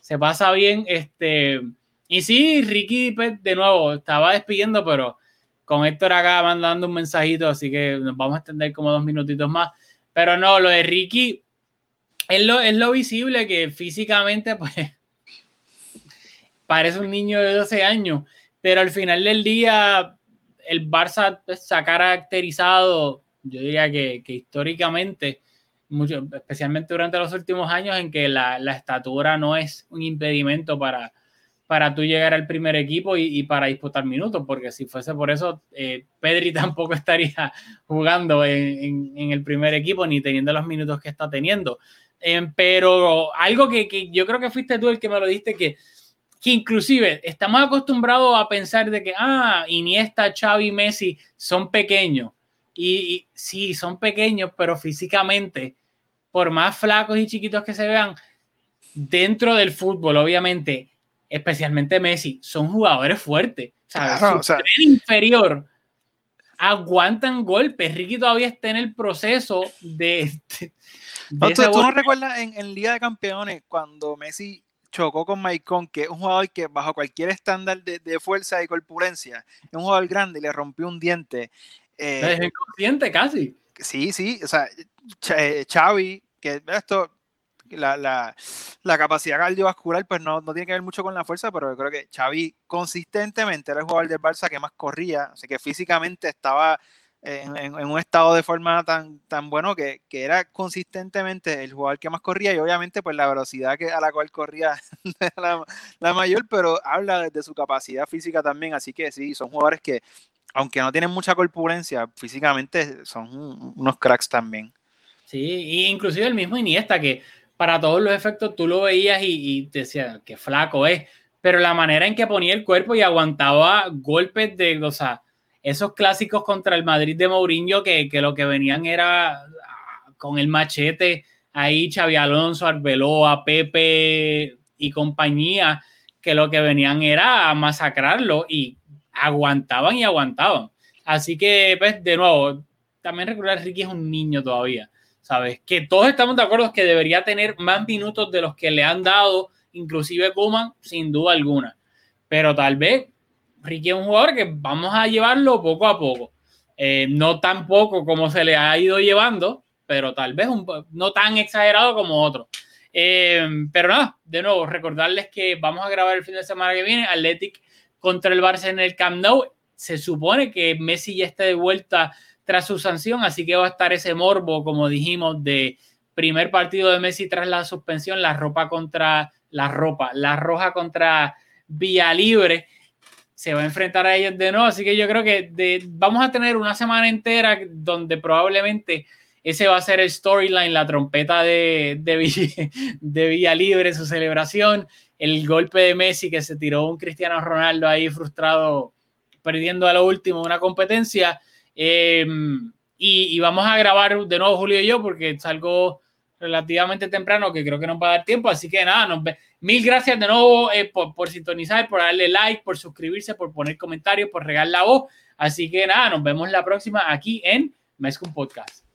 se pasa bien. Este, y sí, Ricky, pues, de nuevo, estaba despidiendo, pero con Héctor acá mandando un mensajito, así que nos vamos a extender como dos minutitos más. Pero no, lo de Ricky es lo, es lo visible que físicamente, pues, parece un niño de 12 años, pero al final del día, el Barça se ha caracterizado, yo diría que, que históricamente, mucho, especialmente durante los últimos años, en que la, estatura no es un impedimento para, para tú llegar al primer equipo y, para disputar minutos, porque si fuese por eso, eh, Pedri tampoco estaría jugando en, el primer equipo ni teniendo los minutos que está teniendo. Em, pero algo que, yo creo que fuiste tú el que me lo diste, que, que inclusive estamos acostumbrados a pensar de que, ah, Iniesta, Xavi, Messi son pequeños. Y, y sí, son pequeños, pero físicamente, por más flacos y chiquitos que se vean, dentro del fútbol, obviamente, especialmente Messi, son jugadores fuertes. o sea, inferior aguantan golpes. Ricky todavía está en el proceso de. ¿tú, no recuerdas en, el Liga de Campeones cuando Messi chocó con Maicon, que es un jugador que bajo cualquier estándar de, fuerza y corpulencia, es un jugador grande y le rompió un diente. Eh, es inconsciente casi. Sí, sí, o sea, eh, Xavi, que esto la, la, la, capacidad cardiovascular pues no, no, tiene que ver mucho con la fuerza, pero yo creo que Xavi consistentemente era el jugador del Barça que más corría, así que físicamente estaba en, un estado de forma tan, tan bueno que, que, era consistentemente el jugador que más corría y obviamente pues la velocidad que, a la cual corría la, mayor, pero habla de, su capacidad física también, así que sí, son jugadores que aunque no tienen mucha corpulencia, físicamente son unos cracks también. Sí, y inclusive el mismo Iniesta que para todos los efectos tú lo veías y, te decías, qué flaco es, pero la manera en que ponía el cuerpo y aguantaba golpes de, o sea, esos clásicos contra el Madrid de Mourinho que, que lo que venían era ah, con el machete, ahí Xavi Alonso, Arbeloa, Pepe y compañía, que lo que venían era a masacrarlo y aguantaban y aguantaban. Así que, pues, de nuevo, también recordar Ricky es un niño todavía. ¿sabes? Que todos estamos de acuerdo que debería tener más minutos de los que le han dado, inclusive Kuman, sin duda alguna. Pero tal vez Ricky es un jugador que vamos a llevarlo poco a poco. Eh, no tan poco como se le ha ido llevando, pero tal vez un, no tan exagerado como otro. Eh, pero nada, de nuevo, recordarles que vamos a grabar el fin de semana que viene, Athletic contra el Barça en el Camp Nou. Se supone que Messi ya está de vuelta tras su sanción, así que va a estar ese morbo, como dijimos, de primer partido de Messi tras la suspensión, la ropa contra la ropa, la roja contra Villa Libre, se va a enfrentar a ellos de nuevo, así que yo creo que vamos a tener una semana entera donde probablemente ese va a ser el storyline, la trompeta de, de, Villa Libre, su celebración, el golpe de Messi que se tiró un Cristiano Ronaldo ahí frustrado, perdiendo a lo último una competencia. Em, y, y, vamos a grabar de nuevo Julio y yo porque salgo relativamente temprano que creo que nos va a dar tiempo. Así que nada, nos ve. Mil gracias de nuevo eh, por, sintonizar, por darle like, por suscribirse, por poner comentarios, por regar la voz. Así que nada, nos vemos la próxima aquí en Mezcum Podcast.